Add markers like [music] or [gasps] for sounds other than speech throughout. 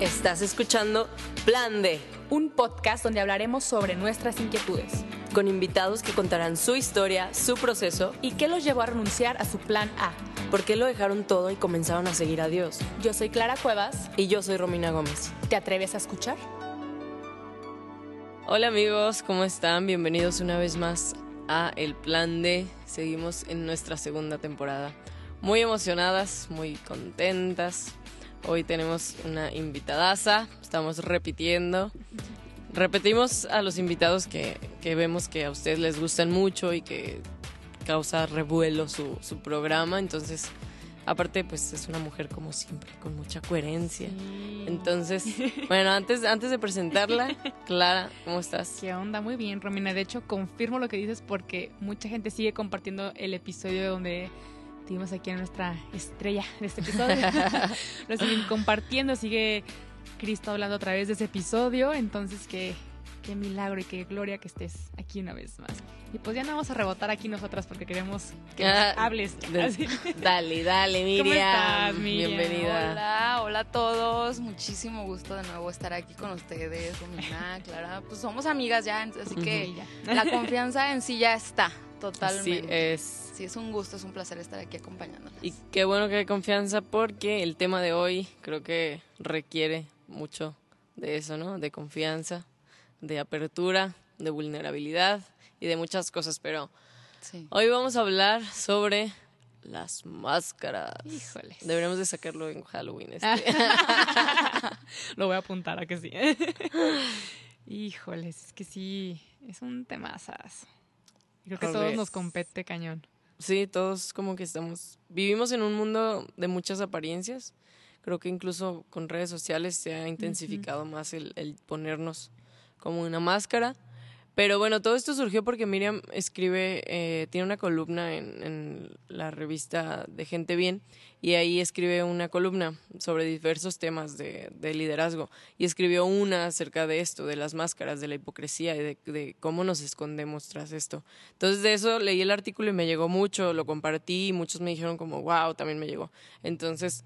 Estás escuchando Plan D, un podcast donde hablaremos sobre nuestras inquietudes con invitados que contarán su historia, su proceso y qué los llevó a renunciar a su plan A. por qué lo dejaron todo y comenzaron a seguir a Dios. Yo soy Clara Cuevas. Y yo soy Romina Gómez. ¿Te atreves a escuchar? Hola amigos, ¿cómo están? Bienvenidos una vez más a El Plan D. Seguimos en nuestra segunda temporada. Muy emocionadas, muy contentas. Hoy tenemos una invitadaza, estamos repitiendo. Repetimos a los invitados que, que vemos que a ustedes les gustan mucho y que causa revuelo su, su programa. Entonces, aparte, pues es una mujer como siempre, con mucha coherencia. Entonces, [laughs] bueno, antes, antes de presentarla, Clara, ¿cómo estás? ¿Qué onda? Muy bien, Romina. De hecho, confirmo lo que dices porque mucha gente sigue compartiendo el episodio donde tuvimos aquí a nuestra estrella de este episodio. [laughs] lo siguen compartiendo, sigue Cristo hablando a través de ese episodio. Entonces, qué, qué milagro y qué gloria que estés aquí una vez más. Y pues ya no vamos a rebotar aquí nosotras porque queremos que nos Ah, hables. [laughs] Dale, dale, Miriam. ¿Cómo estás, Miriam? Bienvenida. Hola, hola a todos. Muchísimo gusto de nuevo estar aquí con ustedes, Romina, Clara. Pues somos amigas ya, así Sí, que ya. la confianza en sí ya está, Así totalmente. es. Sí, es un gusto, es un placer estar aquí acompañándolas. Y qué bueno que hay confianza porque el tema de hoy creo que requiere mucho de eso, ¿no? De confianza, de apertura, de vulnerabilidad y de muchas cosas. Pero Sí. hoy vamos a hablar sobre las máscaras. Híjoles. Deberíamos de sacarlo en Halloween. este. [laughs] Lo voy a apuntar a que sí. [laughs] Híjoles, es que sí, es un temazas. Creo que a todos nos compete cañón. Sí, todos como que estamos, vivimos en un mundo de muchas apariencias. Creo que incluso con redes sociales se ha intensificado más el, el ponernos como una máscara. Pero bueno, todo esto surgió porque Miriam escribe, eh, tiene una columna en, en la revista de Gente Bien y ahí escribe una columna sobre diversos temas de, de liderazgo y escribió una acerca de esto, de las máscaras, de la hipocresía y de, de cómo nos escondemos tras esto. Entonces de eso leí el artículo y me llegó mucho, lo compartí y muchos me dijeron como, wow, también me llegó. Entonces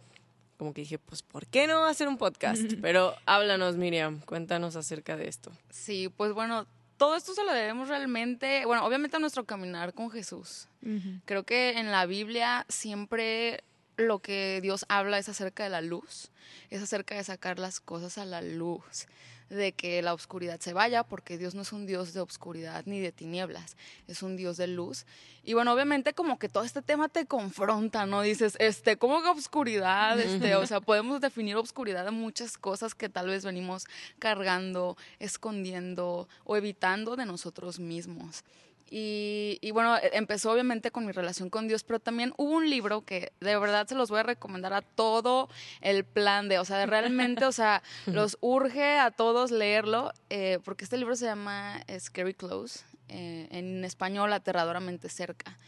como que dije, pues, ¿por qué no hacer un podcast? [laughs] Pero háblanos, Miriam, cuéntanos acerca de esto. Sí, pues bueno, todo esto se lo debemos realmente, bueno, obviamente a nuestro caminar con Jesús. Creo que en la Biblia siempre lo que Dios habla es acerca de la luz, es acerca de sacar las cosas a la luz, de que la oscuridad se vaya, porque Dios no es un Dios de oscuridad ni de tinieblas, es un Dios de luz. Y bueno, obviamente como que todo este tema te confronta, ¿no? Dices, este, ¿cómo que oscuridad? Este, o sea, podemos definir oscuridad de muchas cosas que tal vez venimos cargando, escondiendo o evitando de nosotros mismos. Y, y bueno, e- empezó obviamente con mi relación con Dios, pero también hubo un libro que de verdad se los voy a recomendar a todo el plan de, o sea, de realmente, o sea, [laughs] los urge a todos leerlo, eh, porque este libro se llama Scary Close, eh, en español aterradoramente cerca.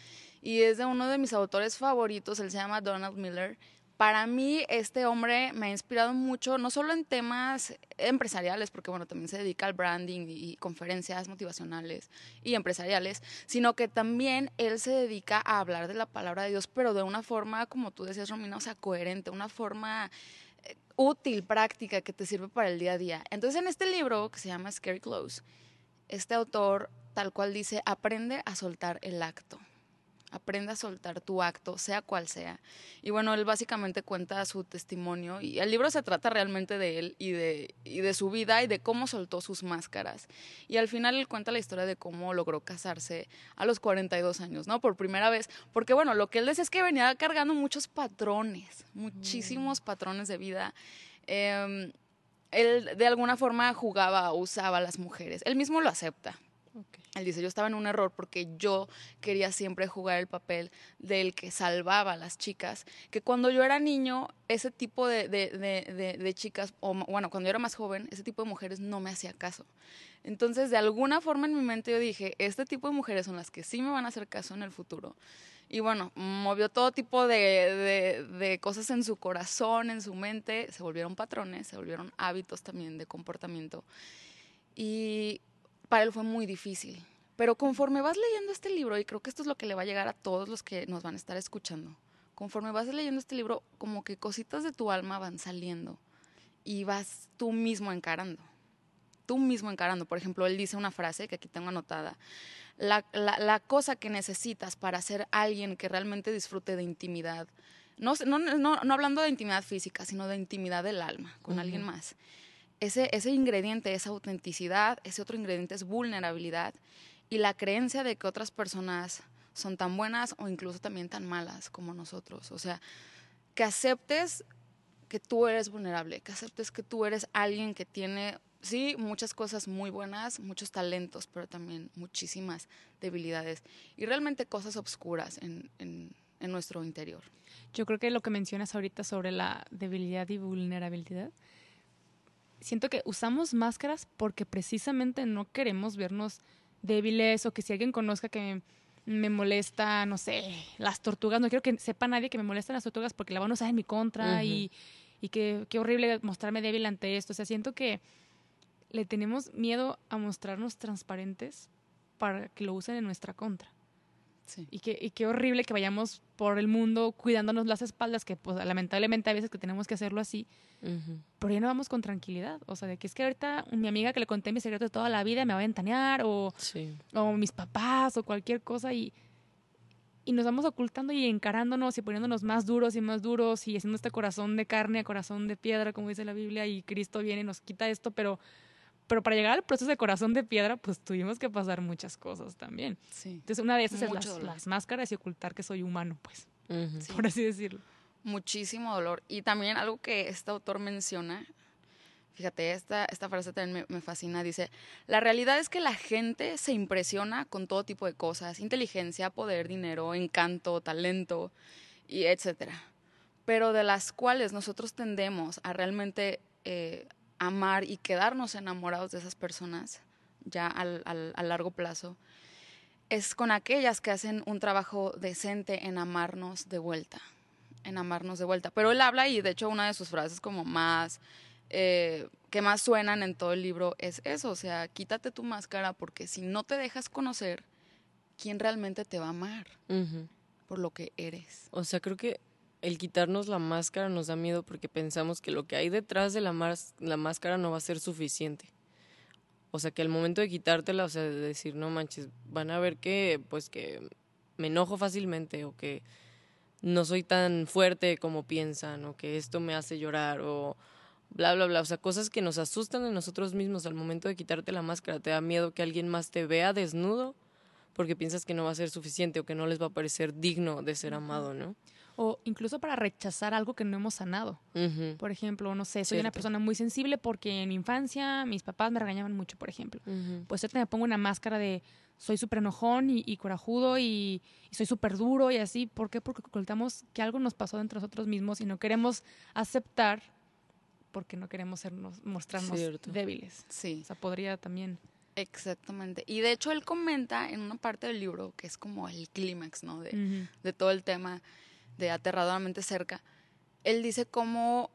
Y es de uno de mis autores favoritos, él se llama Donald Miller. Para mí, este hombre me ha inspirado mucho, no solo en temas empresariales, porque bueno, también se dedica al branding y, conferencias motivacionales y empresariales, sino que también él se dedica a hablar de la palabra de Dios, pero de una forma, como tú decías, Romina, o sea, coherente, una forma eh, útil, práctica, que te sirve para el día a día. Entonces, en este libro que se llama Scary Close, este autor tal cual dice, aprende a soltar el acto. Aprende a soltar tu acto, sea cual sea. Y bueno, él básicamente cuenta su testimonio y el libro se trata realmente de él y de, y de su vida y de cómo soltó sus máscaras. Y al final él cuenta la historia de cómo logró casarse a los 42 años, ¿no? Por primera vez. Porque bueno, lo que él decía es que venía cargando muchos patrones, muchísimos patrones de vida. Em, él de alguna forma jugaba o usaba a las mujeres. Él mismo lo acepta. Él dice, yo estaba en un error porque yo quería siempre jugar el papel del que salvaba a las chicas, que cuando yo era niño, ese tipo de, de- de- de- chicas, o bueno, cuando yo era más joven, ese tipo de mujeres no me hacía caso. Entonces, de alguna forma en mi mente yo dije, este tipo de mujeres son las que sí me van a hacer caso en el futuro. Y bueno, movió todo tipo de- de cosas en su corazón, en su mente, se volvieron patrones, se volvieron hábitos también de comportamiento. Y para él fue muy difícil. Pero conforme vas leyendo este libro, y creo que esto es lo que le va a llegar a todos los que nos van a estar escuchando, conforme vas leyendo este libro, como que cositas de tu alma van saliendo. y vas tú mismo encarando. Tú mismo encarando. Por ejemplo, él dice una frase que aquí tengo anotada. La, la, cosa que necesitas para ser alguien que realmente disfrute de intimidad, no, no, no, no hablando de intimidad física, sino de intimidad del alma con alguien más. Ese, ese ingrediente es autenticidad, ese otro ingrediente es vulnerabilidad y la creencia de que otras personas son tan buenas o incluso también tan malas como nosotros. O sea, que aceptes que tú eres vulnerable, que aceptes que tú eres alguien que tiene, sí, muchas cosas muy buenas, muchos talentos, pero también muchísimas debilidades y realmente cosas oscuras en, en, en nuestro interior. Yo creo que lo que mencionas ahorita sobre la debilidad y vulnerabilidad, siento que usamos máscaras porque precisamente no queremos vernos débiles o que si alguien conozca que me molesta, no sé, las tortugas, no quiero que sepa nadie que me molestan las tortugas porque la van a usar en mi contra y y qué, qué horrible mostrarme débil ante esto. O sea, siento que le tenemos miedo a mostrarnos transparentes para que lo usen en nuestra contra. Sí. Y, qué, y qué horrible que vayamos por el mundo cuidándonos las espaldas, que pues lamentablemente hay veces que tenemos que hacerlo así, pero ya no vamos con tranquilidad. O sea, de que es que ahorita mi amiga que le conté mi secreto de toda la vida me va a ventanear, o, o mis papás, o cualquier cosa, y, y nos vamos ocultando y encarándonos y poniéndonos más duros y más duros y haciendo este corazón de carne a corazón de piedra, como dice la Biblia, y Cristo viene y nos quita esto, pero, pero para llegar al proceso de corazón de piedra, pues tuvimos que pasar muchas cosas también. Sí. Entonces, una de esas es las, máscaras y ocultar que soy humano, pues, por así decirlo. Muchísimo dolor. Y también algo que este autor menciona, Fíjate, esta, esta frase también me, fascina. Dice, la realidad es que la gente se impresiona con todo tipo de cosas, inteligencia, poder, dinero, encanto, talento, y etcétera. Pero de las cuales nosotros tendemos a realmente eh, amar y quedarnos enamorados de esas personas ya al, al, a largo plazo, es con aquellas que hacen un trabajo decente en amarnos de vuelta, en amarnos de vuelta. Pero él habla y de hecho una de sus frases como más eh, que más suenan en todo el libro es eso, o sea, quítate tu máscara porque si no te dejas conocer, ¿quién realmente te va a amar por lo que eres? O sea, creo que el quitarnos la máscara nos da miedo porque pensamos que lo que hay detrás de la, la máscara no va a ser suficiente. O sea, que al momento de quitártela, o sea, de decir, no manches, van a ver que, pues, que me enojo fácilmente o que no soy tan fuerte como piensan o que esto me hace llorar o bla, bla, bla. O sea, cosas que nos asustan de nosotros mismos al momento de quitarte la máscara. Te da miedo que alguien más te vea desnudo porque piensas que no va a ser suficiente o que no les va a parecer digno de ser amado, ¿no? O incluso para rechazar algo que no hemos sanado. Por ejemplo, no sé, soy una persona muy sensible porque en mi infancia mis papás me regañaban mucho, por ejemplo. Pues yo me pongo una máscara de soy súper enojón y, corajudo y, y soy súper duro y así. ¿Por qué? Porque ocultamos que algo nos pasó dentro de nosotros mismos y no queremos aceptar porque no queremos sernos, mostrarnos débiles. Sí. O sea, podría también. Exactamente. Y de hecho él comenta en una parte del libro, que es como el clímax, ¿no? De, de todo el tema de aterradoramente cerca. Él dice cómo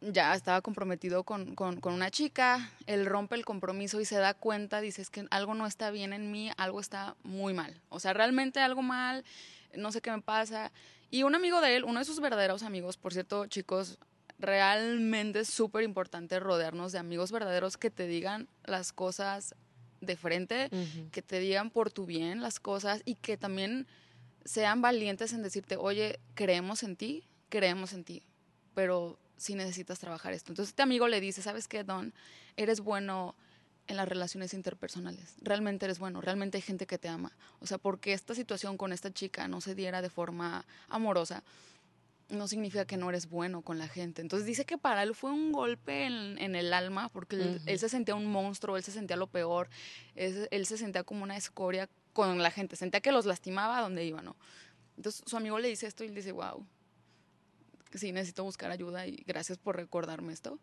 ya estaba comprometido con, con, con, una chica, él rompe el compromiso y se da cuenta, dice, es que algo no está bien en mí, algo está muy mal. O sea, realmente algo mal, no sé qué me pasa. Y un amigo de él, uno de sus verdaderos amigos, por cierto, chicos, realmente es súper importante rodearnos de amigos verdaderos que te digan las cosas de frente, que te digan por tu bien las cosas y que también sean valientes en decirte, oye, creemos en ti, creemos en ti, pero si necesitas trabajar esto. Entonces este amigo le dice, ¿sabes qué, Don? Eres bueno en las relaciones interpersonales. Realmente eres bueno, realmente hay gente que te ama. O sea, porque esta situación con esta chica no se diera de forma amorosa, no significa que no eres bueno con la gente. Entonces dice que para él fue un golpe en, el alma, porque él, se sentía un monstruo, él se sentía lo peor, él, se sentía como una escoria con la gente, sentía que los lastimaba a donde iba, ¿no? Entonces su amigo le dice esto y él dice, wow, sí, necesito buscar ayuda y gracias por recordarme esto.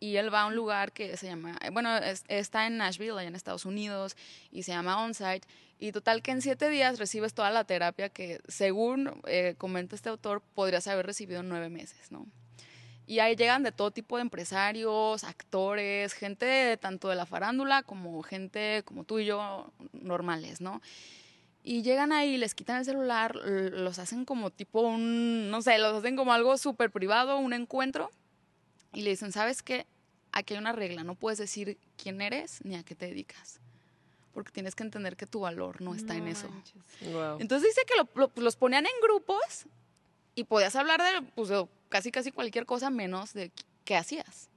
Y él va a un lugar que se llama, bueno, está en Nashville, allá en Estados Unidos, y se llama Onsite. Y total que en siete días recibes toda la terapia que, según eh, comenta este autor, podrías haber recibido en nueve meses, ¿no? Y ahí llegan de todo tipo de empresarios, actores, gente tanto de la farándula como gente como tú y yo normales, ¿no? Y llegan ahí, les quitan el celular, los hacen como tipo un, no sé, los hacen como algo súper privado, un encuentro. y le dicen, ¿sabes qué? Aquí hay una regla, no puedes decir quién eres ni a qué te dedicas. Porque tienes que entender que tu valor no está en eso. Wow. Entonces dice que lo- lo- pues, los ponían en grupos y podías hablar de, pues, de casi casi cualquier cosa menos de qu- qué hacías.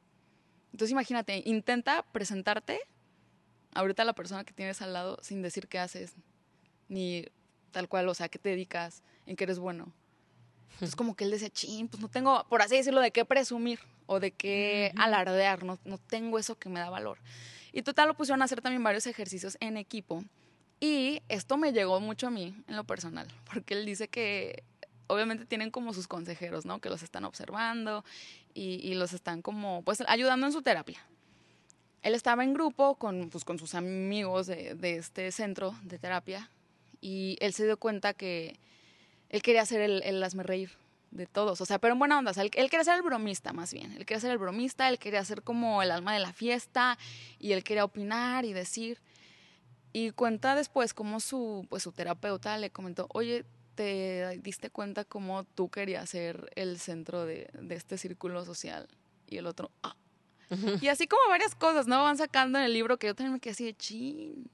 Entonces imagínate, intenta presentarte ahorita a la persona que tienes al lado sin decir qué haces, ni tal cual, o sea, qué te dedicas, en qué eres bueno. Entonces como que él decía, chin, pues no tengo, por así decirlo, de qué presumir o de qué alardear, no, no tengo eso que me da valor. Y total lo pusieron a hacer también varios ejercicios en equipo. Y esto me llegó mucho a mí en lo personal, [laughs] porque él dice que obviamente tienen como sus consejeros, ¿no? Que los están observando y, y los están como, pues, ayudando en su terapia. Él estaba en grupo con, pues, con sus amigos de, de este centro de terapia y él se dio cuenta que él quería ser el, el hazme reír de todos, o sea, pero en buena onda, o sea, él, él quería ser el bromista más bien, él quería ser el bromista, él quería ser como el alma de la fiesta y él quería opinar y decir. Y cuenta después cómo su, pues, su terapeuta le comentó, oye, ¿te diste cuenta cómo tú querías ser el centro de, de este círculo social? Y el otro, ah. Y así como varias cosas, ¿no? Van sacando en el libro que yo también me quedé así de chin.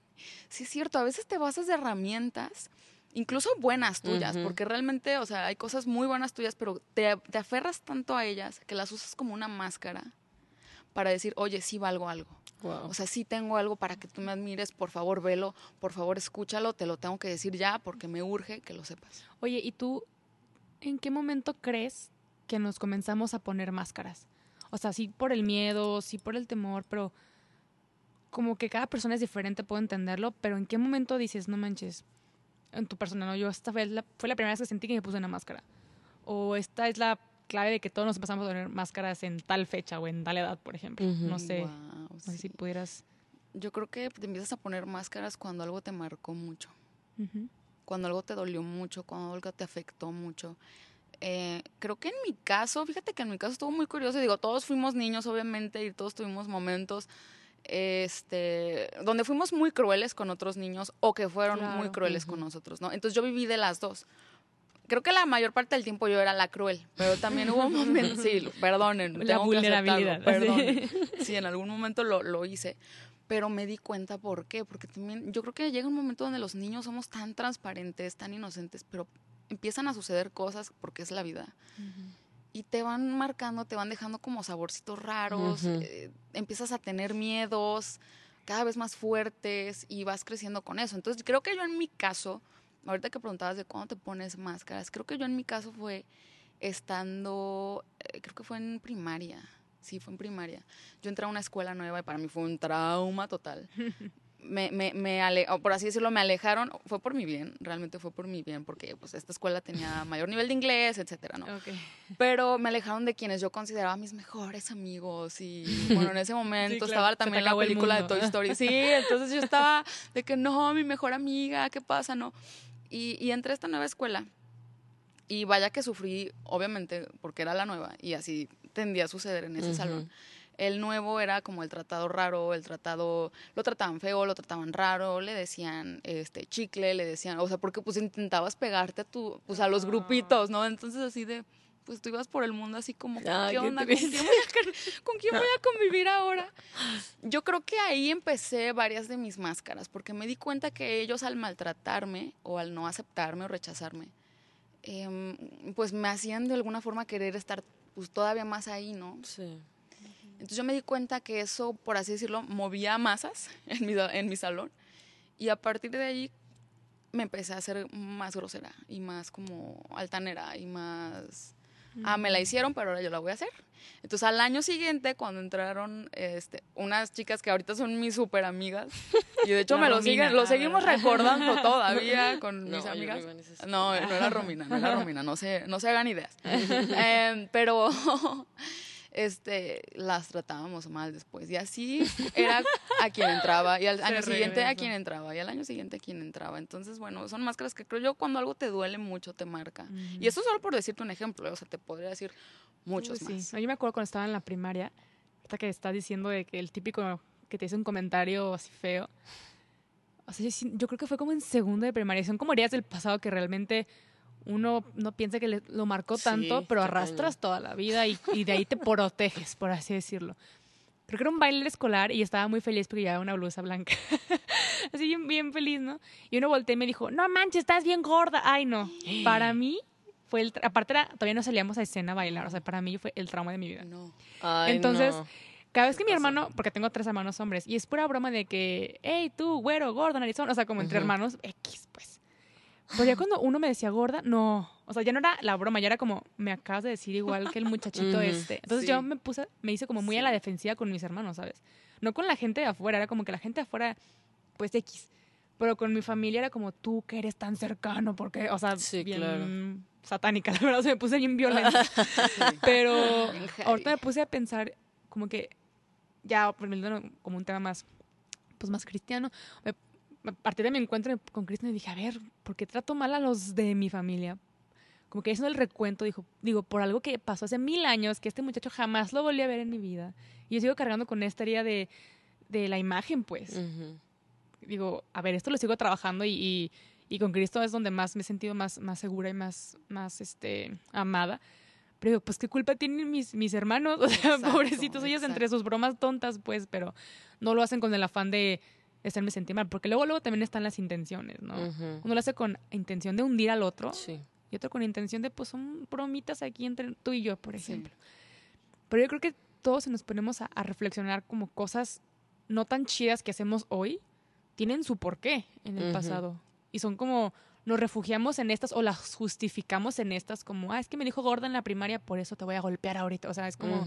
Sí, es cierto, a veces te basas de herramientas, incluso buenas tuyas, porque realmente, o sea, hay cosas muy buenas tuyas, pero te, te aferras tanto a ellas que las usas como una máscara para decir, oye, sí valgo algo. Wow. O sea, sí tengo algo para que tú me admires, por favor, velo, por favor, escúchalo, te lo tengo que decir ya porque me urge que lo sepas. Oye, ¿y tú en qué momento crees que nos comenzamos a poner máscaras? O sea, sí por el miedo, sí por el temor, pero como que cada persona es diferente, puedo entenderlo, pero ¿en qué momento dices, no manches, en tu persona, no, yo esta vez la- fue la primera vez que sentí que me puse una máscara? O esta es la clave de que todos nos empezamos a poner máscaras en tal fecha o en tal edad, por ejemplo. No sé, no sé sí. si pudieras... Yo creo que te empiezas a poner máscaras cuando algo te marcó mucho, cuando algo te dolió mucho, cuando algo te afectó mucho. Eh, creo que en mi caso, fíjate que en mi caso estuvo muy curioso. Digo, todos fuimos niños, obviamente, y todos tuvimos momentos este, donde fuimos muy crueles con otros niños o que fueron muy Claro. crueles con nosotros, ¿no? Entonces yo viví de las dos. Creo que la mayor parte del tiempo yo era la cruel, pero también hubo [laughs] momentos, sí, perdonen, La [laughs] vulnerabilidad. Sí, en algún momento lo, lo hice, pero me di cuenta por qué, porque también yo creo que llega un momento donde los niños somos tan transparentes, tan inocentes, pero empiezan a suceder cosas porque es la vida y te van marcando, te van dejando como saborcitos raros, eh, empiezas a tener miedos cada vez más fuertes y vas creciendo con eso. Entonces creo que yo en mi caso, ahorita que preguntabas de cuándo te pones máscaras, creo que yo en mi caso fue estando, eh, creo que fue en primaria. Sí, fue en primaria. Yo entré a una escuela nueva y para mí fue un trauma total. [laughs] Me, me, me ale- o por así decirlo, me alejaron. Fue por mi bien, realmente fue por mi bien, porque pues esta escuela tenía mayor nivel de inglés, etcétera, ¿no? Pero me alejaron de quienes yo consideraba mis mejores amigos y [laughs] bueno, en ese momento claro, estaba también la película de. Toy Story. Sí, entonces yo estaba de que no, mi mejor amiga, ¿qué pasa? No. Y, y entré a esta nueva escuela y vaya que sufrí, obviamente, porque era la nueva y así tendía a suceder en ese salón. El nuevo era como el tratado raro, el tratado, lo trataban feo, lo trataban raro, le decían este chicle, le decían, o sea, porque pues intentabas pegarte a tu, pues a los Ah. grupitos, ¿no? Entonces así de, pues tú ibas por el mundo así como, Ay, ¿qué qué onda? ¿Con quién, triste. voy a, con- con quién voy a [laughs] convivir ahora? Yo creo que ahí empecé varias de mis máscaras, porque me di cuenta que ellos al maltratarme o al no aceptarme o rechazarme, em, pues me hacían de alguna forma querer estar pues todavía más ahí, ¿no? Sí. Entonces yo me di cuenta que eso, por así decirlo, movía masas [laughs] en mi, en mi salón. Y a partir de ahí me empecé a hacer más grosera y más como altanera y más... Ah, me la hicieron, pero ahora yo la voy a hacer. Entonces al año siguiente, cuando entraron este, unas chicas que ahorita son mis súper amigas, y de hecho [laughs] La me lo Romina, siguen, lo seguimos ¿verdad? recordando [laughs] todavía con No, mis amigas. No, no era Romina, no era Romina, no se, no se hagan ideas. Em, pero este, las tratábamos mal después. Y así [laughs] era a quien entraba, y al Se año siguiente a quien entraba, y al año siguiente a quien entraba. Entonces, bueno, son máscaras que creo yo cuando algo te duele mucho te marca. Y eso solo por decirte un ejemplo, o sea, te podría decir muchos Uy, más. sí. Yo me acuerdo cuando estaba en la primaria, hasta que estás diciendo de que el típico que te dice un comentario así feo. O sea, yo creo que fue como en segundo de primaria. Son como heridas del pasado que realmente uno no piensa que le- lo marcó Sí, tanto, pero está arrastras toda la vida y, y de ahí te proteges, por así decirlo. Creo que era un baile escolar y estaba muy feliz porque llevaba una blusa blanca. [laughs] así bien, bien feliz, ¿no? Y uno volteó y me dijo, no manches, estás bien gorda. Ay, no. [gasps] Para mí fue el... Aparte, era, todavía no salíamos a escena a bailar. O sea, para mí fue el trauma de mi vida. No. Ay, Entonces, no. Cada vez que mi hermano, porque tengo tres hermanos hombres, y es pura broma de que, hey, tú, güero, gordo, narizón, o sea, como entre Ujú. hermanos, X, pues. Pero ya cuando uno me decía gorda, no. O sea, ya no era la broma, ya era como, me acabas de decir igual que el muchachito este. Entonces sí. yo me puse, me hice como muy a Sí. la defensiva con mis hermanos, ¿sabes? No con la gente de afuera, era como que la gente de afuera, pues X. Pero con mi familia era como, tú que eres tan cercano, porque, o sea, Sí, bien claro. satánica, la verdad, se me puse bien violenta. [laughs] Pero ahorita me puse a pensar como que ya como un tema más pues más cristiano, me- a partir de mi encuentro con Cristo me dije, a ver, ¿por qué trato mal a los de mi familia? Como que haciendo el recuento, dijo, digo, por algo que pasó hace mil años, que este muchacho jamás lo volví a ver en mi vida. Y yo sigo cargando con esta herida de, de la imagen, pues digo, a ver, esto lo sigo trabajando y, y, y con Cristo es donde más me he sentido más, más segura y más, más este, amada. Pero digo, pues qué culpa tienen mis, mis hermanos, [laughs] o sea, Exacto, pobrecitos ellos entre sus bromas tontas, pues, pero no lo hacen con el afán de hacerme sentir mal, porque luego, luego también están las intenciones, ¿no? Ujú. Uno lo hace con intención de hundir al otro Sí. y otro con intención de, pues, son bromitas aquí entre tú y yo, por Sí. ejemplo. Pero yo creo que todos nos ponemos a, a reflexionar como cosas no tan chidas que hacemos hoy, tienen su porqué en el pasado. Y son como, nos refugiamos en estas o las justificamos en estas como, ah, es que me dijo gorda en la primaria, por eso te voy a golpear ahorita. O sea, es como,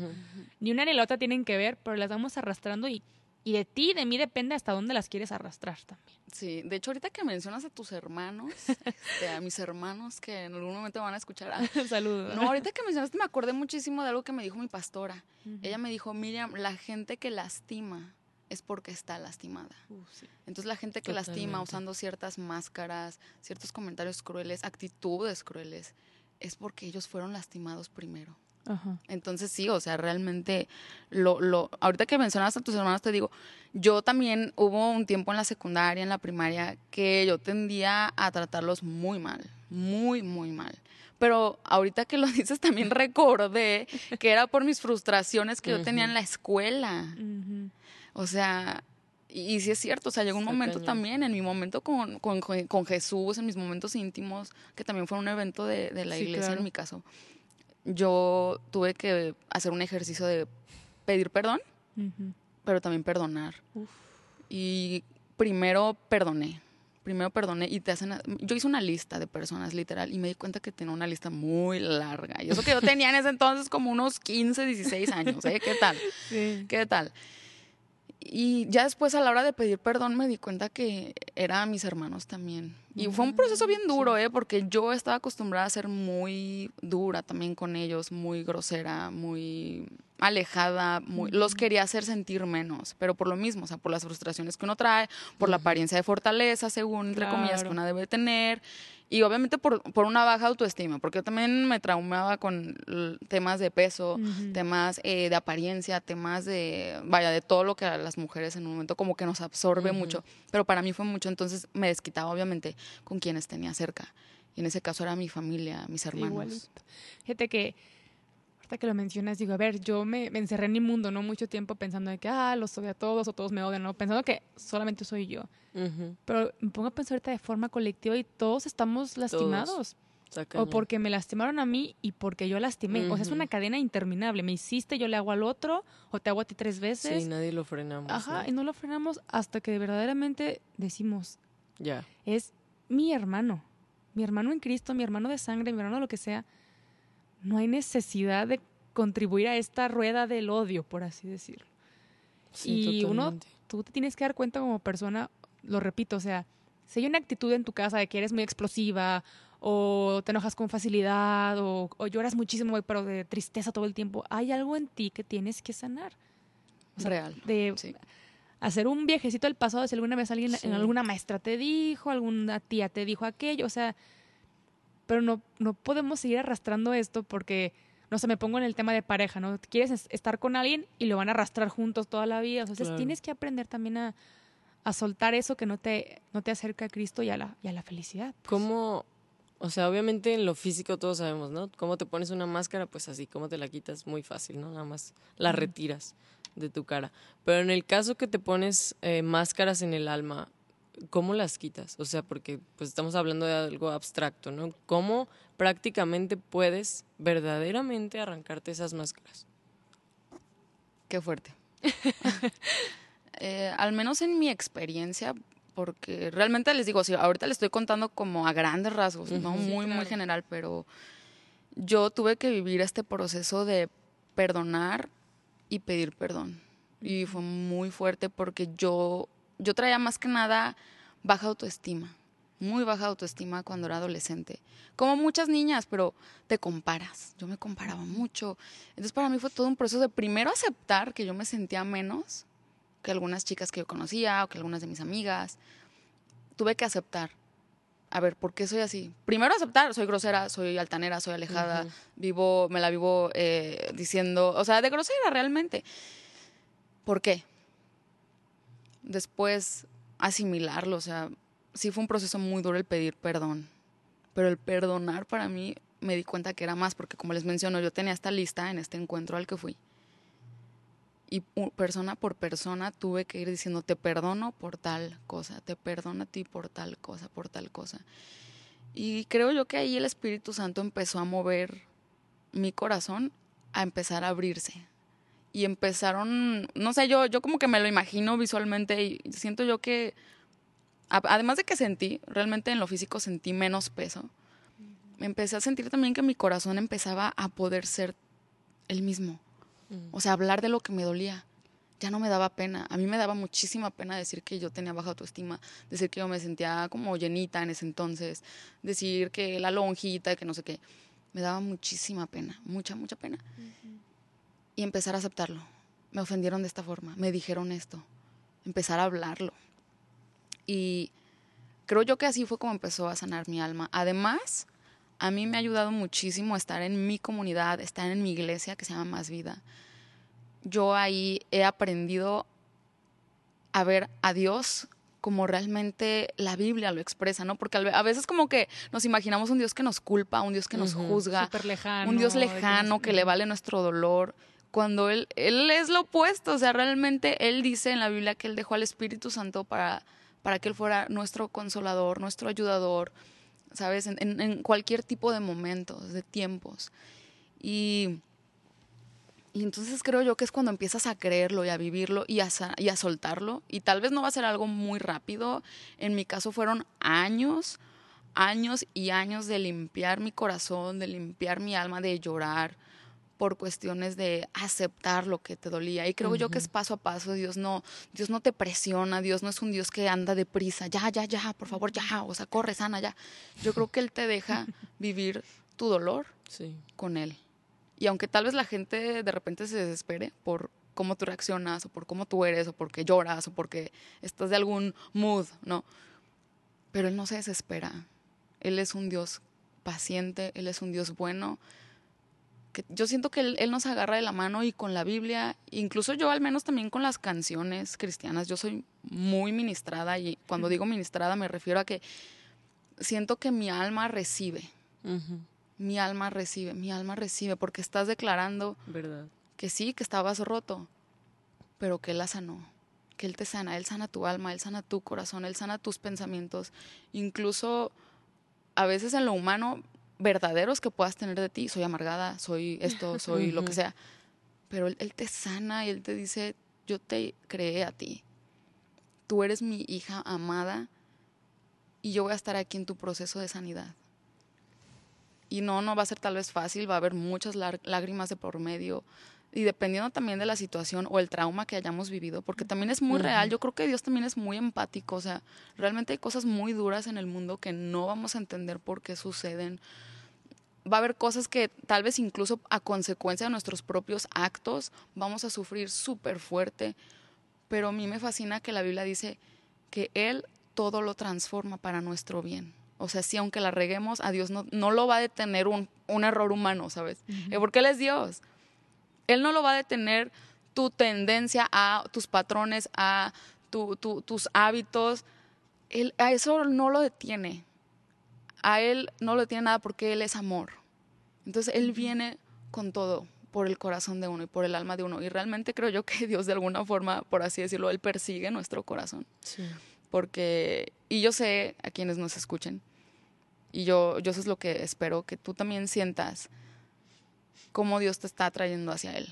ni una ni la otra tienen que ver, pero las vamos arrastrando y, y de ti, de mí depende hasta dónde las quieres arrastrar también. Sí, de hecho ahorita que mencionas a tus hermanos, [laughs] este, a mis hermanos que en algún momento van a escuchar. ah, [laughs] Saludos. No, ahorita que mencionaste me acordé muchísimo de algo que me dijo mi pastora. Ella me dijo, Miriam, la gente que lastima es porque está lastimada. Sí. Entonces la gente que lastima usando ciertas máscaras, ciertos comentarios crueles, actitudes crueles, es porque ellos fueron lastimados primero. Ajá. Entonces sí, o sea, realmente lo, lo, ahorita que mencionas a tus hermanos te digo, yo también hubo un tiempo en la secundaria, en la primaria, que yo tendía a tratarlos muy mal, muy, muy mal. Pero ahorita que lo [laughs] dices también recordé que era por mis frustraciones que yo tenía en la escuela. O sea, y, y sí es cierto, o sea, llegó un momento también, en mi momento con, con, con Jesús, en mis momentos íntimos, que también fue un evento de, de la Sí, iglesia claro. en mi caso, yo tuve que hacer un ejercicio de pedir perdón, pero también perdonar. Uf. Y primero perdoné, primero perdoné y te hacen, yo hice una lista de personas literal y me di cuenta que tenía una lista muy larga. Y eso que yo tenía en ese entonces como unos 15, 16 años, ¿eh? ¿Qué tal? [laughs] Sí. ¿Qué tal? Y ya después a la hora de pedir perdón me di cuenta que eran mis hermanos también. Y fue un proceso bien duro, ¿eh? Porque yo estaba acostumbrada a ser muy dura también con ellos, muy grosera, muy alejada, muy, los quería hacer sentir menos, pero por lo mismo, o sea, por las frustraciones que uno trae, por la apariencia de fortaleza, según, entre comillas, que una debe tener, y obviamente por, por una baja autoestima, porque yo también me traumaba con temas de peso, temas eh, de apariencia, temas de, vaya, de todo lo que a las mujeres en un momento como que nos absorbe mucho, pero para mí fue mucho, entonces me desquitaba obviamente con quienes tenía cerca. Y en ese caso era mi familia, mis hermanos. Igualito. Fíjate que, ahorita que lo mencionas, digo, a ver, yo me, me encerré en mi mundo, ¿no? Mucho tiempo pensando de que, ah, los odio a todos o todos me odian, ¿no? Pensando que solamente soy yo. Ujú. Pero me pongo a pensar ahorita de forma colectiva y todos estamos lastimados. Está O porque me lastimaron a mí y porque yo lastimé. O sea, es una cadena interminable. Me hiciste, yo le hago al otro, o te hago a ti tres Sí, veces. nadie lo frenamos. Ajá, ¿no? y no lo frenamos hasta que verdaderamente decimos, Ya. es mi hermano, mi hermano en Cristo, mi hermano de sangre, mi hermano lo que sea. No hay necesidad de contribuir a esta rueda del odio, por así decirlo. Sí, y uno, totalmente. tú te tienes que dar cuenta como persona, lo repito, o sea, si hay una actitud en tu casa de que eres muy explosiva o te enojas con facilidad o, o lloras muchísimo, pero de tristeza todo el tiempo, hay algo en ti que tienes que sanar. O sea, Real. De Sí. hacer un viajecito al pasado, si alguna vez alguien, Sí. en alguna maestra te dijo, alguna tía te dijo aquello, o sea, pero no, no podemos seguir arrastrando esto porque, no sé, me pongo en el tema de pareja, ¿no? Quieres es- estar con alguien y lo van a arrastrar juntos toda la vida, entonces Claro. tienes que aprender también a, a soltar eso que no te, no te acerca a Cristo y a la, y a la felicidad. pues. ¿Cómo, O sea, obviamente en lo físico todos sabemos, ¿no? Cómo te pones una máscara, pues así, cómo te la quitas, muy fácil, ¿no? Nada más la retiras de tu cara. Pero en el caso que te pones eh, máscaras en el alma, ¿cómo las quitas? O sea, porque pues estamos hablando de algo abstracto, ¿no? ¿Cómo prácticamente puedes verdaderamente arrancarte esas máscaras? Qué fuerte. [laughs] Eh, al menos en mi experiencia, porque realmente les digo, sí, ahorita les estoy contando como a grandes rasgos, ¿no? muy, muy general, pero yo tuve que vivir este proceso de perdonar y pedir perdón. Y fue muy fuerte porque yo, yo traía más que nada baja autoestima, muy baja autoestima cuando era adolescente. Como muchas niñas, pero te comparas. Yo me comparaba mucho. Entonces para mí fue todo un proceso de primero aceptar que yo me sentía menos que algunas chicas que yo conocía o que algunas de mis amigas. Tuve que aceptar. A ver, ¿por qué soy así? Primero aceptar, soy grosera, soy altanera, soy alejada, vivo, me la vivo eh, diciendo, o sea, de grosera realmente. ¿Por qué? Después asimilarlo, o sea, sí fue un proceso muy duro el pedir perdón, pero el perdonar para mí me di cuenta que era más, porque como les menciono, yo tenía esta lista en este encuentro al que fui. Y persona por persona tuve que ir diciendo, te perdono por tal cosa, te perdono a ti por tal cosa, por tal cosa. Y creo yo que ahí el Espíritu Santo empezó a mover mi corazón a empezar a abrirse. Y empezaron, no sé, yo, yo como que me lo imagino visualmente y siento yo que además de que sentí, realmente en lo físico sentí menos peso, empecé a sentir también que mi corazón empezaba a poder ser el mismo. Mm. O sea, hablar de lo que me dolía. Ya no me daba pena. A mí me daba muchísima pena decir que yo tenía baja autoestima, decir que yo me sentía como llenita en ese entonces, decir que la lonjita, que no sé qué. Me daba muchísima pena, mucha, mucha pena. Y empezar a aceptarlo. Me ofendieron de esta forma, me dijeron esto. Empezar a hablarlo y creo yo que así fue como empezó a sanar mi alma. Además, a mí me ha ayudado muchísimo estar en mi comunidad, estar en mi iglesia que se llama Más Vida. Yo ahí he aprendido a ver a Dios como realmente la Biblia lo expresa, ¿no? Porque a veces como que nos imaginamos un Dios que nos culpa, un Dios que nos juzga, un Dios lejano que, le vale nuestro dolor, cuando él, él es lo opuesto, o sea, realmente Él dice en la Biblia que Él dejó al Espíritu Santo para para que Él fuera nuestro consolador, nuestro ayudador, ¿sabes? En, cualquier tipo de momentos, de tiempos. Y, y, entonces creo yo que es cuando empiezas a creerlo y a vivirlo y a, y a soltarlo. Y tal vez no va a ser algo muy rápido. En mi caso fueron años, años y años de limpiar mi corazón, de limpiar mi alma, de llorar, por cuestiones de aceptar lo que te dolía. Y creo yo que es paso a paso. Dios no, Dios no te presiona, Dios no es un Dios que anda deprisa. Ya, ya, ya, por favor, ya. O sea, corre, sana, ya. Yo creo que Él te deja [laughs] vivir tu dolor con Él. Y aunque tal vez la gente de repente se desespere por cómo tú reaccionas, o por cómo tú eres, o porque lloras, o porque estás de algún mood, ¿no? Pero Él no se desespera. Él es un Dios paciente, Él es un Dios bueno yo siento que él, nos agarra de la mano y con la Biblia, incluso yo al menos también con las canciones cristianas, yo soy muy ministrada y cuando digo ministrada me refiero a que siento que mi alma recibe. Mi alma recibe, mi alma recibe, porque estás declarando ¿verdad? que sí, que estabas roto, pero que Él la sanó, que Él te sana, Él sana tu alma, Él sana tu corazón, Él sana tus pensamientos. Incluso a veces en lo humano verdaderos que puedas tener de ti. Soy amargada, soy esto, [laughs] soy lo que sea. Pero él, te sana y Él te dice, yo te creé a ti. Tú eres mi hija amada y yo voy a estar aquí en tu proceso de sanidad. Y no, no va a ser tal vez fácil, va a haber muchas lágrimas de por medio, y dependiendo también de la situación o el trauma que hayamos vivido, porque también es muy real, yo creo que Dios también es muy empático, o sea, realmente hay cosas muy duras en el mundo que no vamos a entender por qué suceden. Va a haber cosas que tal vez incluso a consecuencia de nuestros propios actos vamos a sufrir súper fuerte, pero a mí me fascina que la Biblia dice que Él todo lo transforma para nuestro bien. O sea, si aunque la reguemos, a Dios no, no lo va a detener un, un error humano, ¿sabes? Porque Él es Dios. Él no lo va a detener tu tendencia a tus patrones, a tus hábitos. Él, a eso no lo detiene. a Él no lo tiene nada porque Él es amor. Entonces Él viene con todo por el corazón de uno y por el alma de uno. Y realmente creo yo que [laughs] Dios de alguna forma, por así decirlo, Él persigue nuestro corazón. Sí. Porque, y yo sé a quienes nos escuchen, y yo, yo eso es lo que espero, que tú también sientas cómo Dios te está trayendo hacia Él,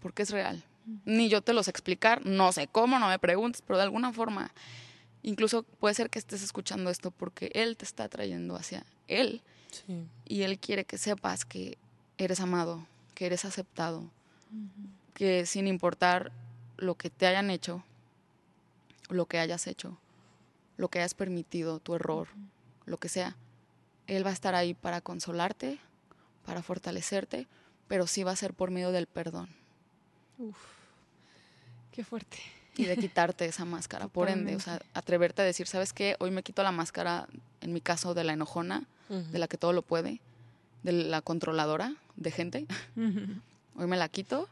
porque es real. Ni yo te lo sé explicar, no sé cómo, no me preguntes, pero de alguna forma, incluso puede ser que estés escuchando esto porque Él te está trayendo hacia Él Sí. y Él quiere que sepas que eres amado, que eres aceptado, que sin importar lo que te hayan hecho, lo que hayas hecho, lo que hayas permitido, tu error, lo que sea, Él va a estar ahí para consolarte, para fortalecerte, pero sí va a ser por medio del perdón Qué fuerte. y de [laughs] quitarte esa máscara. Por ende, o sea, atreverte a decir, ¿sabes qué? Hoy me quito la máscara, en mi caso, de la enojona, de la que todo lo puede, de la controladora de gente. Hoy me la quito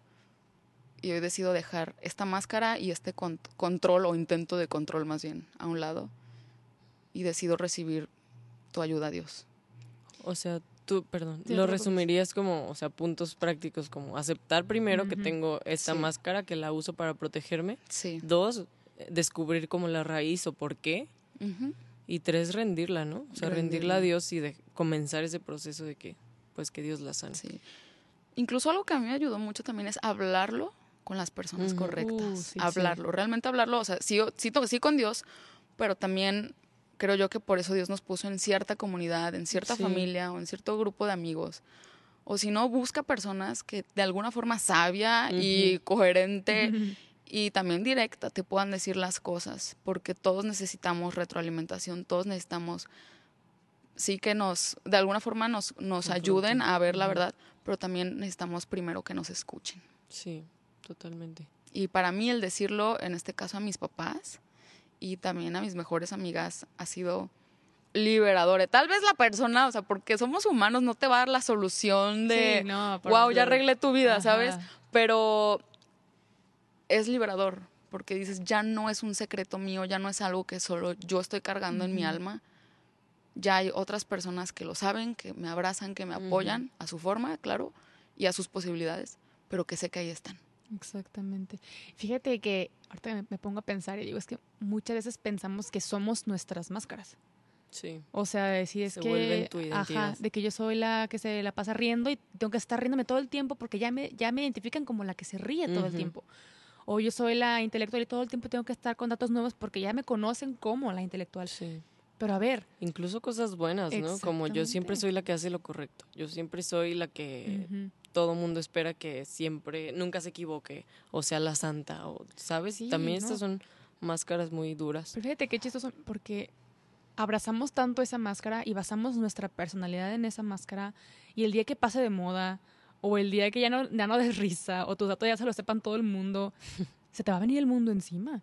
y hoy decido dejar esta máscara y este con- control o intento de control más bien a un lado y decido recibir tu ayuda, Dios. O sea, tú, perdón, Sí, lo resumirías como, o sea, puntos prácticos como aceptar primero que tengo esta Sí. máscara que la uso para protegerme. Sí. Dos, eh, descubrir como la raíz o por qué. Y tres, rendirla, ¿no? O sea, rendirla Rendirla. a Dios y de comenzar ese proceso de que, pues, que Dios la sane. Sí. Incluso algo que a mí me ayudó mucho también es hablarlo con las personas correctas. Uh, sí, sí. hablarlo, realmente hablarlo. O sea, sí, sí, sí con Dios, pero también creo yo que por eso Dios nos puso en cierta comunidad, en cierta Sí. familia o en cierto grupo de amigos. O si no, busca personas que de alguna forma sabia y coherente [laughs] y también directa te puedan decir las cosas, porque todos necesitamos retroalimentación, todos necesitamos, sí que nos, de alguna forma nos, nos ayuden a ver la verdad, pero también necesitamos primero que nos escuchen. Sí, totalmente. Y para mí el decirlo, en este caso a mis papás y también a mis mejores amigas, ha sido liberador. Tal vez la persona, o sea, porque somos humanos, no te va a dar la solución de, Sí, no, wow, ya arreglé tu vida, Ajá. ¿sabes? Pero es liberador, porque dices, ya no es un secreto mío, ya no es algo que solo yo estoy cargando en mi alma. Ya hay otras personas que lo saben, que me abrazan, que me apoyan a su forma, claro, y a sus posibilidades, pero que sé que ahí están. Exactamente. Fíjate que ahorita me, me pongo a pensar y digo, es que muchas veces pensamos que somos nuestras máscaras. Sí. O sea, decir es Se que, tu ajá, de que yo soy la que se la pasa riendo y tengo que estar riéndome todo el tiempo porque ya me, ya me identifican como la que se ríe todo el tiempo. O yo soy la intelectual y todo el tiempo tengo que estar con datos nuevos porque ya me conocen como la intelectual. Sí. Pero a ver, Incluso cosas buenas, ¿no? Como yo siempre soy la que hace lo correcto. Yo siempre soy la que todo mundo espera que siempre, nunca se equivoque, o sea la santa, o, ¿sabes? Sí, También no. estas son máscaras muy duras. pero fíjate qué chistoso porque abrazamos tanto esa máscara y basamos nuestra personalidad en esa máscara y el día que pase de moda o el día que ya no, ya no des risa o tus datos ya se lo sepan todo el mundo, [laughs] se te va a venir el mundo encima.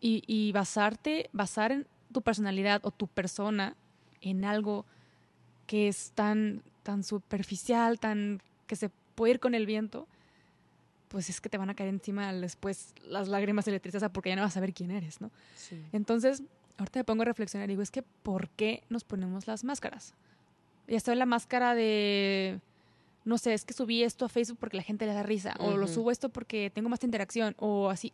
Y, y basarte, basar en tu personalidad o tu persona en algo que es tan, tan superficial, tan que se puede ir con el viento, pues es que te van a caer encima después las lágrimas y la tristeza porque ya no vas a saber quién eres, ¿no? Sí. Entonces, ahorita me pongo a reflexionar y digo, es que ¿por qué nos ponemos las máscaras? Ya estoy la máscara de, no sé, es que subí esto a Facebook porque la gente le da risa, o lo subo esto porque tengo más interacción, o así.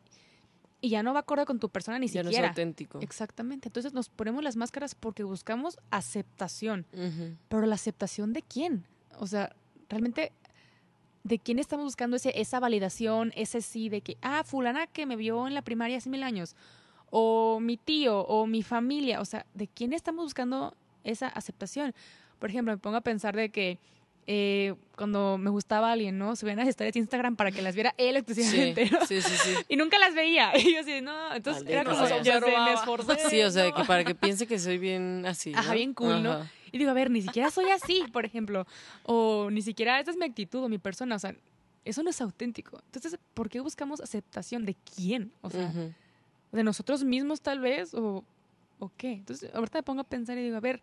Y ya no va acorde con tu persona ni Ya no es siquiera. auténtico. Exactamente. Entonces nos ponemos las máscaras porque buscamos aceptación. Pero la aceptación de quién? O sea, realmente, ¿de quién estamos buscando ese, esa validación, ese sí de que, ah, fulana que me vio en la primaria hace mil años, o mi tío, o mi familia, o sea, ¿de quién estamos buscando esa aceptación? Por ejemplo, me pongo a pensar de que eh, cuando me gustaba alguien, ¿no? Subían las historias de Instagram para que las viera él Sí, exclusivamente, ¿no? sí, sí, sí. [laughs] Y nunca las veía. [laughs] Y yo así, no, entonces Maldita era como, sea. ya sé, me esforcé. Sí, o sea, ¿no? que [laughs] para que piense que soy bien así. Ajá, ¿no? bien cool, ¿no? Y digo, a ver, ni siquiera soy así, por ejemplo. O ni siquiera esta es mi actitud o mi persona. O sea, eso no es auténtico. Entonces, ¿por qué buscamos aceptación? ¿De quién? O sea, Ujú. ¿de nosotros mismos tal vez? ¿O, ¿O qué? Entonces, ahorita me pongo a pensar y digo, a ver,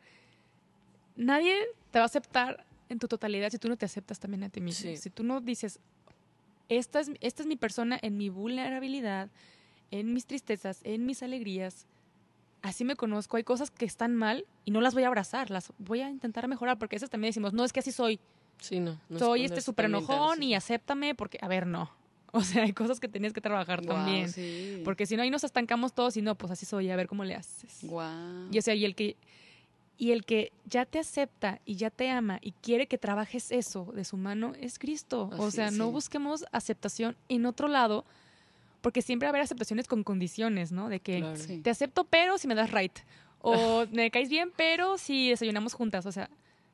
nadie te va a aceptar en tu totalidad si tú no te aceptas también a ti mismo. Sí. Si tú no dices, esta es, esta es mi persona en mi vulnerabilidad, en mis tristezas, en mis alegrías, así me conozco, hay cosas que están mal y no las voy a abrazar, las voy a intentar mejorar, porque esas también decimos, no, es que así soy. Sí, no. soy este súper enojón y acéptame, porque, a ver, no. [laughs] O sea, hay cosas que tienes que trabajar también. sí. Porque si no, ahí nos estancamos todos y no, pues así soy, a ver cómo le haces. Guau. Y o sea, y el que y el que ya te acepta y ya te ama y quiere que trabajes eso de su mano es Cristo. o sea, no busquemos aceptación en otro lado, porque siempre va a haber aceptaciones con condiciones, ¿no? De que Claro. Sí. te acepto, pero si me das right. O [laughs] me caes bien, pero si desayunamos juntas. O sea,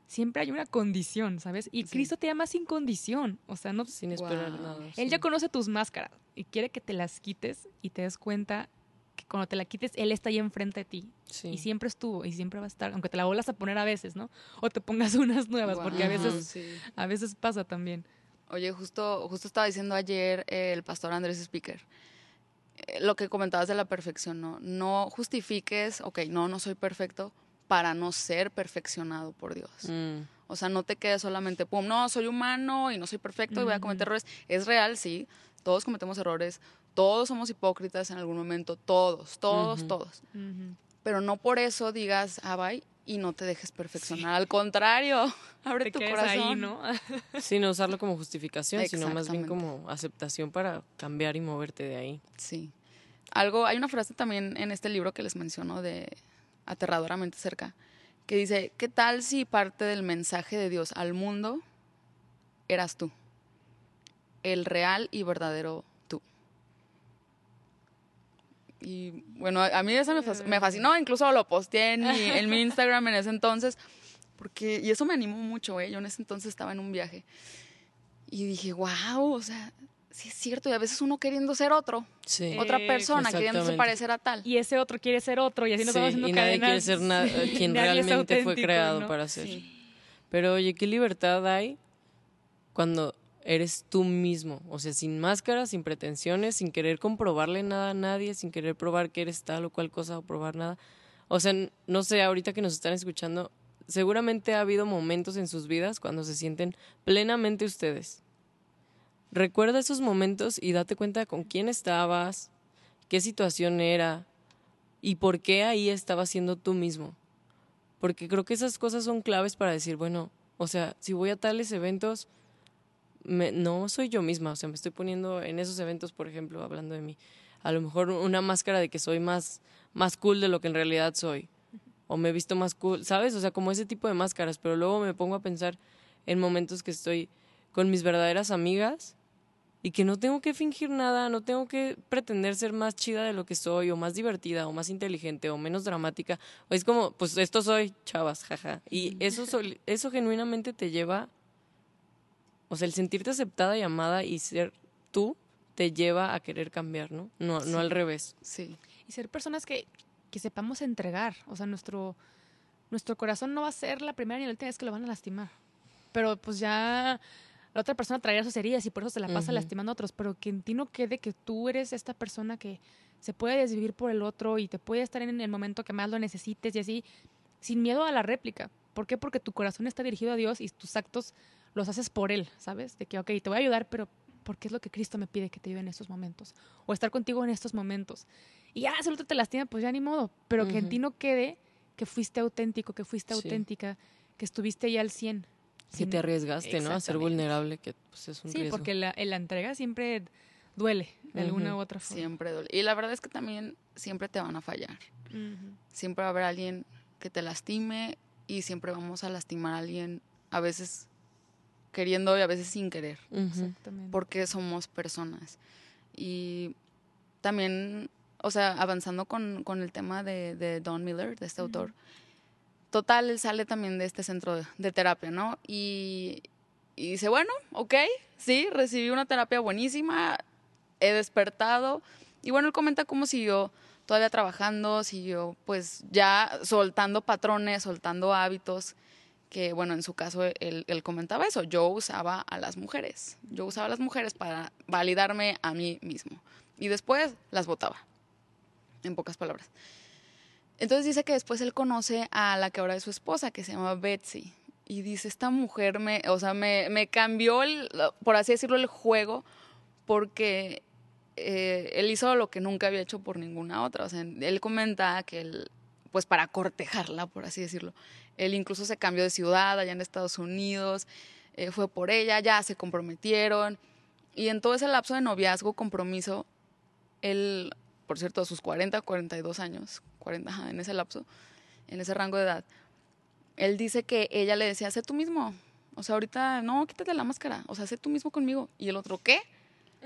siempre hay una condición, ¿sabes? Y Sí. Cristo te ama sin condición. O sea, no, Sin esperar Guau. nada. él sí. ya conoce tus máscaras y quiere que te las quites y te des cuenta que cuando te la quites, Él está ahí enfrente de ti. Sí. Y siempre estuvo y siempre va a estar, aunque te la vuelvas a poner a veces, ¿no? O te pongas [laughs] unas nuevas, porque a veces, sí. a veces pasa también. Oye, justo, justo estaba diciendo ayer eh, el pastor Andrés Speaker, eh, lo que comentabas de la perfección, ¿no? No justifiques, ok, no, no soy perfecto para no ser perfeccionado por Dios. Mm, O sea, no te quedes solamente, pum, no, soy humano y no soy perfecto y voy a cometer errores. Es real, sí, todos cometemos errores, todos somos hipócritas en algún momento, todos, todos, todos. Pero no por eso digas, ah, bye, y no te dejes perfeccionar. Al contrario, [laughs] abre Te tu corazón. ahí, ¿no? [laughs] Sí, no usarlo como justificación, sino más bien como aceptación para cambiar y moverte de ahí. Sí. Algo, hay una frase también en este libro que les menciono de Aterradoramente cerca, que dice, ¿qué tal si parte del mensaje de Dios al mundo eras tú? El real y verdadero. Y bueno, a mí eso me, me fascinó, incluso lo posteé en mi, en mi [laughs] Instagram en ese entonces, porque, y eso me animó mucho, ¿eh? yo en ese entonces estaba en un viaje. Y dije, wow, o sea, sí es cierto, y a veces uno queriendo ser otro, Sí. Eh, otra persona, queriéndose exactamente. parecer a tal. Y ese otro quiere ser otro y así nos Sí, vamos haciendo y nadie cadenas. quiere ser na- [laughs] quien realmente fue creado ¿no? para ser. Sí. Pero oye, ¿qué libertad hay cuando eres tú mismo? O sea, sin máscara, sin pretensiones, sin querer comprobarle nada a nadie, sin querer probar que eres tal o cual cosa o probar nada. O sea, no sé, ahorita que nos están escuchando, seguramente ha habido momentos en sus vidas cuando se sienten plenamente ustedes. Recuerda esos momentos y date cuenta con quién estabas, qué situación era y por qué ahí estabas siendo tú mismo. Porque creo que esas cosas son claves para decir, bueno, o sea, si voy a tales eventos, me- no soy yo misma, o sea, me estoy poniendo en esos eventos, por ejemplo, hablando de mí, a lo mejor una máscara de que soy más, más cool de lo que en realidad soy, o me he visto más cool, ¿sabes? O sea, como ese tipo de máscaras, pero luego me pongo a pensar en momentos que estoy con mis verdaderas amigas y que no tengo que fingir nada, no tengo que pretender ser más chida de lo que soy, o más divertida, o más inteligente, o menos dramática. O es como, pues esto soy, chavas, jaja. Y eso, eso genuinamente te lleva, o sea, el sentirte aceptada y amada y ser tú te lleva a querer cambiar, ¿no? No, no al revés. Sí. Y ser personas que, que sepamos entregar. O sea, nuestro, nuestro corazón no va a ser la primera ni la última vez que lo van a lastimar. Pero pues ya la otra persona traerá sus heridas y por eso se la pasa lastimando a otros. Pero que en ti no quede que tú eres esta persona que se puede desvivir por el otro y te puede estar en el momento que más lo necesites y así, sin miedo a la réplica. ¿Por qué? Porque tu corazón está dirigido a Dios y tus actos los haces por Él, ¿sabes? De que, ok, te voy a ayudar, pero porque es lo que Cristo me pide que te ayude en estos momentos. O estar contigo en estos momentos. Y ya, si el otro te lastima, pues ya ni modo. Pero que en ti no quede que fuiste auténtico, que fuiste Sí. auténtica, que estuviste ahí al 100. Que Sin- te arriesgaste, ¿no? A ser vulnerable, que pues, es un Sí, riesgo. porque la, la entrega siempre duele de alguna Ujú. u otra forma. Siempre duele. Y la verdad es que también siempre te van a fallar. Ujú. Siempre va a haber alguien que te lastime y siempre vamos a lastimar a alguien, a veces queriendo y a veces sin querer. Exactamente. porque somos personas. Y también, o sea, avanzando con, con el tema de, de Don Miller, de este autor, total, él sale también de este centro de, de terapia, ¿no? Y, y dice, bueno, ok, sí, recibí una terapia buenísima, he despertado. Y bueno, él comenta cómo siguió todavía trabajando, siguió pues ya soltando patrones, soltando hábitos, que bueno, en su caso él, comentaba eso, yo usaba a las mujeres, yo usaba a las mujeres para validarme a mí mismo. Y después las votaba, en pocas palabras. Entonces dice que después él conoce a la que ahora es su esposa, que se llama Betsy. Y dice, esta mujer me, o sea, me, me cambió, el, por así decirlo, el juego, porque eh, él hizo lo que nunca había hecho por ninguna otra. O sea, él comenta que él pues para cortejarla, por así decirlo. Él incluso se cambió de ciudad allá en Estados Unidos, eh, fue por ella, ya se comprometieron. Y en todo ese lapso de noviazgo, compromiso, él, por cierto, a sus 40, 42 años, 40, en ese lapso, en ese rango de edad, él dice que ella le decía, sé tú mismo. O sea, ahorita, no, quítate la máscara. O sea, sé tú mismo conmigo. Y el otro, ¿qué?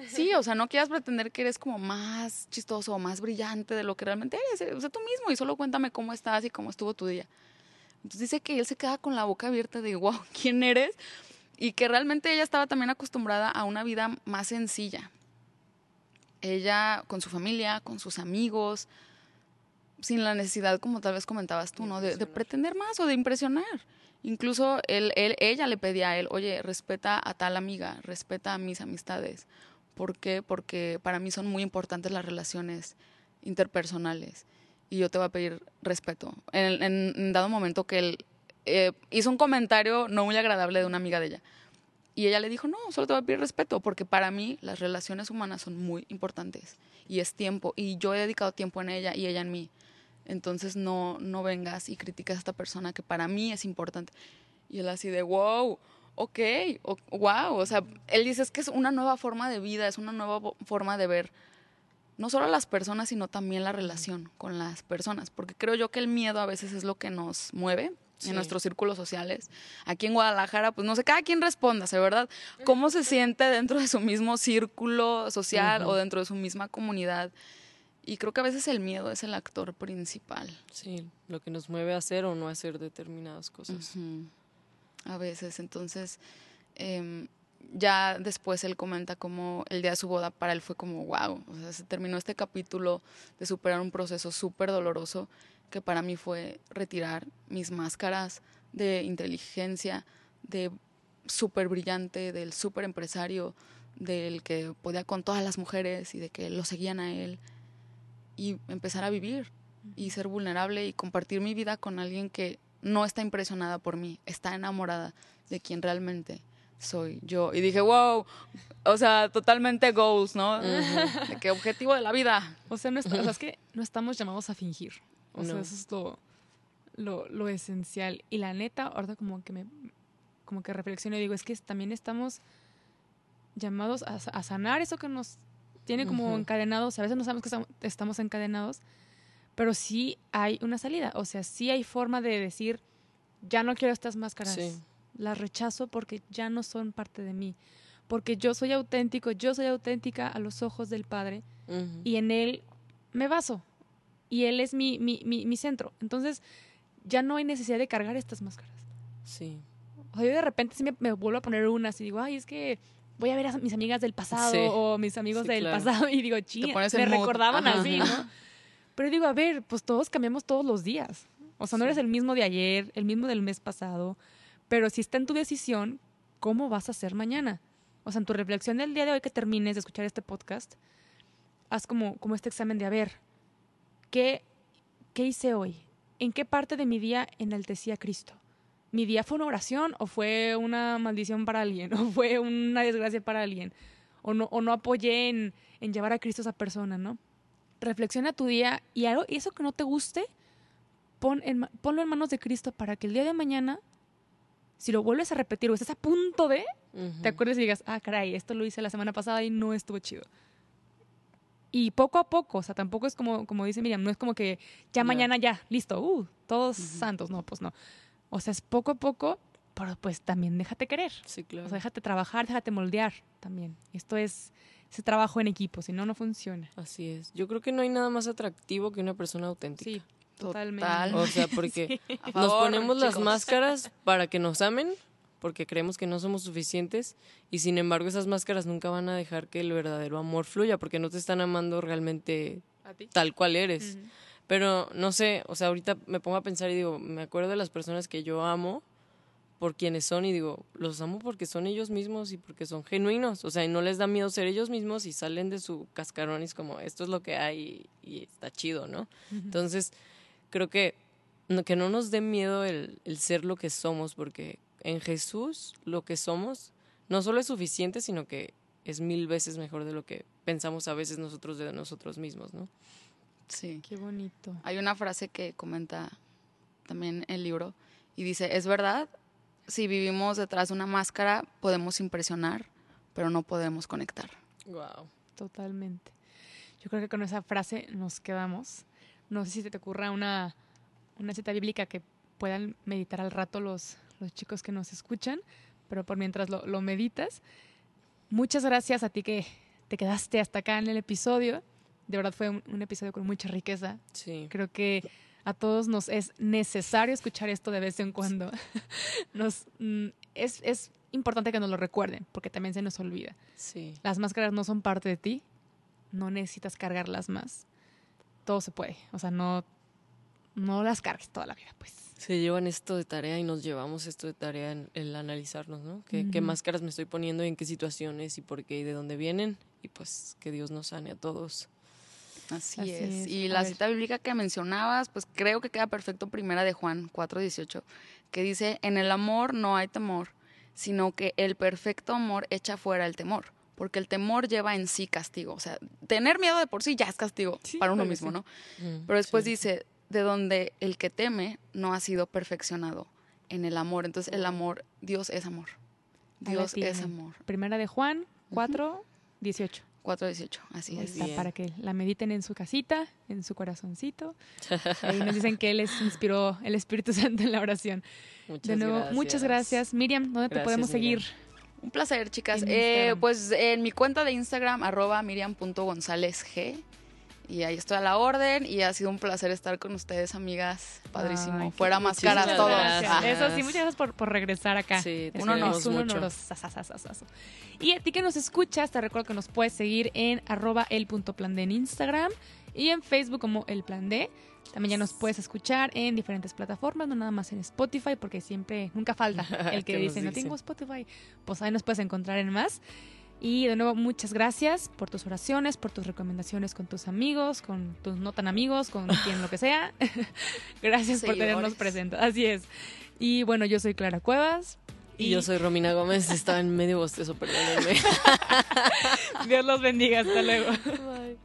Sí, o sea, no quieras pretender que eres como más chistoso o más brillante de lo que realmente eres. Sé tú mismo y solo cuéntame cómo estás y cómo estuvo tu día. Entonces dice que él se queda con la boca abierta de, wow, [laughs] ¿quién eres? Y que realmente ella estaba también acostumbrada a una vida más sencilla. Ella con su familia, con sus amigos, sin la necesidad, como tal vez comentabas tú, ¿no? De, pretender más o de impresionar. Incluso él, él, ella le pedía a él, oye, respeta a tal amiga, respeta a mis amistades. ¿Por qué? Porque para mí son muy importantes las relaciones interpersonales y yo te voy a pedir respeto. En, en, dado momento que él eh, hizo un comentario no muy agradable de una amiga de ella. Y ella le dijo, no, solo te voy a pedir respeto, porque para mí las relaciones humanas son muy importantes y es tiempo. Y yo he dedicado tiempo en ella y ella en mí. Entonces no, no vengas y criticas a esta persona que para mí es importante. Y él así de, wow, ok, wow. O sea, él dice es que es una nueva forma de vida, es una nueva forma de ver no solo a las personas, sino también la relación con las personas. Porque creo yo que el miedo a veces es lo que nos mueve en nuestros círculos sociales. Aquí en Guadalajara, pues no sé, cada quien responda, ¿verdad? ¿Cómo se siente dentro de su mismo círculo social o dentro de su misma comunidad? Y creo que a veces el miedo es el actor principal. Sí, lo que nos mueve a hacer o no hacer determinadas cosas. A veces, entonces, em, ya después él comenta como el día de su boda para él fue como, wow, o sea, se terminó este capítulo de superar un proceso súper doloroso que para mí fue retirar mis máscaras de inteligencia, de súper brillante, del súper empresario, del que podía con todas las mujeres y de que lo seguían a él y empezar a vivir y ser vulnerable y compartir mi vida con alguien que no está impresionada por mí, está enamorada de quien realmente soy yo. Y dije, wow, o sea, totalmente goals, ¿no? [laughs] de qué objetivo de la vida. O sea, no es que no estamos llamados a fingir. O sea, eso es lo, lo, esencial. Y la neta, ahorita como que me como que reflexiono y digo, es que también estamos llamados a, a sanar eso que nos tiene como encadenados, a veces no sabemos que estamos encadenados, pero sí hay una salida, o sea, sí hay forma de decir, ya no quiero estas máscaras, las rechazo porque ya no son parte de mí, porque yo soy auténtico, yo soy auténtica a los ojos del Padre y en Él me baso y Él es mi, mi, mi, centro. Entonces, ya no hay necesidad de cargar estas máscaras. Sí. O sea, yo de repente sí me, me vuelvo a poner unas y digo, ay, es que voy a ver a mis amigas del pasado o mis amigos del pasado y digo, ching, me recordaban así, ¿no? Pero digo, a ver, pues todos cambiamos todos los días. O sea, no eres el mismo de ayer, el mismo del mes pasado, pero si está en tu decisión, ¿cómo vas a hacer mañana? O sea, en tu reflexión del día de hoy que termines de escuchar este podcast, haz como, como este examen de, ver, ¿qué, ¿qué hice hoy? ¿En qué parte de mi día enaltecí a Cristo? mi día fue una oración o fue una maldición para alguien [laughs] o fue una desgracia para alguien o no, o no apoyé en, llevar a Cristo a esa persona, ¿no? Reflexiona tu día y algo, eso que no te guste, pon ponlo en manos de Cristo para que el día de mañana, si lo vuelves a repetir o estás a punto de, te acuerdes y digas, ah, caray, esto lo hice la semana pasada y no estuvo chido. Y poco a poco, o sea, tampoco es como, como dice Miriam, no es como que ya mañana ya, listo, uh, todos santos, no, pues no. O sea, es poco a poco, pero pues también déjate querer. Sí, claro. O sea, déjate trabajar, déjate moldear también. Esto es ese trabajo en equipo, si no, no funciona. Así es. Yo creo que no hay nada más atractivo que una persona auténtica. Sí, totalmente. O sea, porque [laughs] nos ponemos las máscaras para que nos amen, porque creemos que no somos suficientes, y sin embargo esas máscaras nunca van a dejar que el verdadero amor fluya, porque no te están amando realmente tal cual eres. Pero no sé, o sea, ahorita me pongo a pensar y digo, me acuerdo de las personas que yo amo por quienes son y digo, los amo porque son ellos mismos y porque son genuinos, o sea, y no les da miedo ser ellos mismos y salen de su cascarón y es como, esto es lo que hay y, está chido, ¿no? Entonces, creo que, que no nos dé miedo el, el ser lo que somos, porque en Jesús lo que somos no solo es suficiente, sino que es mil veces mejor de lo que pensamos a veces nosotros de nosotros mismos, ¿no? Sí. Qué bonito. Hay una frase que comenta también el libro y dice, es verdad, si vivimos detrás de una máscara podemos impresionar, pero no podemos conectar. Wow. Totalmente. Yo creo que con esa frase nos quedamos. No sé si te ocurra una, una cita bíblica que puedan meditar al rato los, los chicos que nos escuchan, pero por mientras lo, lo meditas. Muchas gracias a ti que te quedaste hasta acá en el episodio. De verdad fue un, un episodio con mucha riqueza. Sí. Creo que a todos nos es necesario escuchar esto de vez en cuando. [laughs] Nos, mm, es, es importante que nos lo recuerden, porque también se nos olvida. Sí. Las máscaras no son parte de ti, no necesitas cargarlas más. Todo se puede, o sea, no, no las cargues toda la vida, pues. Se llevan esto de tarea y nos llevamos esto de tarea en el analizarnos, ¿no? ¿Qué, máscaras me estoy poniendo y en qué situaciones y por qué y de dónde vienen? Y pues que Dios nos sane a todos. Así, Así es. es. Y A la ver. cita bíblica que mencionabas, pues creo que queda perfecto primera de Juan 4:18, que dice, en el amor no hay temor, sino que el perfecto amor echa fuera el temor, porque el temor lleva en sí castigo. O sea, tener miedo de por sí ya es castigo Sí, para uno mismo, sí. ¿no? Mm, Pero después sí. dice, de donde el que teme no ha sido perfeccionado en el amor. Entonces el amor, Dios es amor. Dios es amor. Primera de Juan 4, 18. 4:18, así es. Para que la mediten en su casita, en su corazoncito. [laughs] Ahí nos dicen que Él les inspiró el Espíritu Santo en la oración. Muchas de nuevo, gracias. muchas gracias. Miriam, ¿dónde te podemos Miriam. seguir? Un placer, chicas. Eh, pues en mi cuenta de Instagram, arroba miriam.gonzálezg. Y ahí estoy a la orden y ha sido un placer estar con ustedes, amigas. Padrísimo. Ay, Fuera máscaras Muchísimas todos. gracias. Eso sí, muchas gracias por, por regresar acá. Sí, te un honor, queremos un honor. Y a ti que nos escuchas, te recuerdo que nos puedes seguir en arroba el punto plan de en Instagram y en Facebook como el plan D. También ya nos puedes escuchar en diferentes plataformas, no nada más en Spotify, porque siempre, nunca falta [laughs] el que dice, no tengo Spotify. Pues ahí nos puedes encontrar en más. Y de nuevo, muchas gracias por tus oraciones, por tus recomendaciones con tus amigos, con tus no tan amigos, con [laughs] quien lo que sea. [laughs] gracias por tenernos presentes. Así es. Y bueno, yo soy Clara Cuevas. Y yo soy Romina Gómez, estaba en medio bostezo, perdónenme. Dios los bendiga. Hasta luego. Bye.